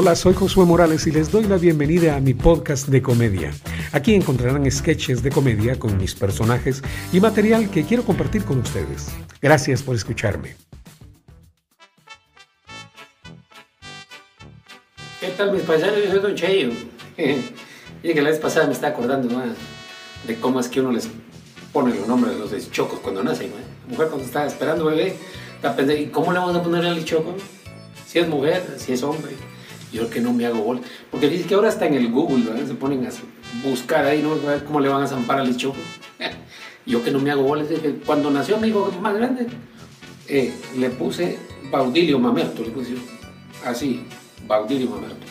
Hola, soy Josué Morales y les doy la bienvenida a mi podcast de comedia. Aquí encontrarán sketches de comedia con mis personajes y material que quiero compartir con ustedes. Gracias por escucharme. ¿Qué tal mis paisanos? Yo soy Don Cheyo. y que la vez pasada me estaba acordando ¿no? de cómo es que uno les pone los nombres de los chocos cuando nacen. La mujer cuando está esperando bebé, está ¿y cómo le vamos a poner al choco? Si es mujer, si es hombre. Yo que no me hago bola. Porque dice que ahora está en el Google, ¿verdad? se ponen a buscar ahí, ¿no? A cómo le van a zampar al choco. Yo que no me hago bola. Cuando nació mi hijo más grande, eh, le puse Baudilio Mamerto, le puse así, Baudilio Mamerto.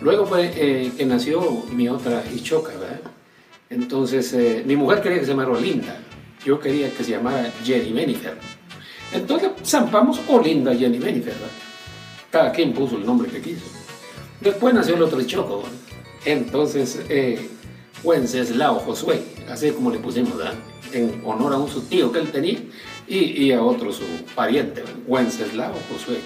Luego fue eh, que nació mi otra Ichoca, ¿verdad? Entonces, eh, mi mujer quería que se llamara Olinda. Yo quería que se llamara Jenny Benifer. Entonces, zampamos Olinda Jenny Benifer, ¿verdad? Cada quien puso el nombre que quiso. Después nació el otro Choco. Entonces, eh, Wenceslao Josué, así como le pusimos, ¿verdad? en honor a un su tío que él tenía y, y a otro su pariente, Wenceslao Josué.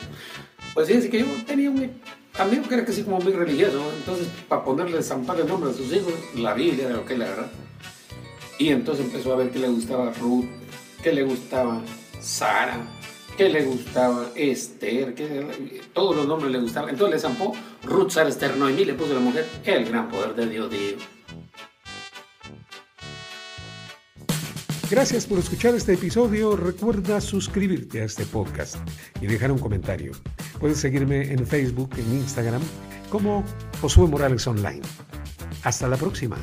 Pues fíjense que yo tenía un amigo que era casi como muy religioso, entonces para ponerle zampar el nombre a sus hijos, la Biblia era lo que le agarraba. Y entonces empezó a ver que le gustaba Ruth, que le gustaba Sara, que le gustaba Esther, que todos los nombres le gustaban. Entonces le zampó Ruth, Sara, Esther, Noemí, le puso la mujer, el gran poder de Dios, Dios. Gracias por escuchar este episodio. Recuerda suscribirte a este podcast y dejar un comentario. Puedes seguirme en Facebook, en Instagram, como Josué Morales Online. Hasta la próxima.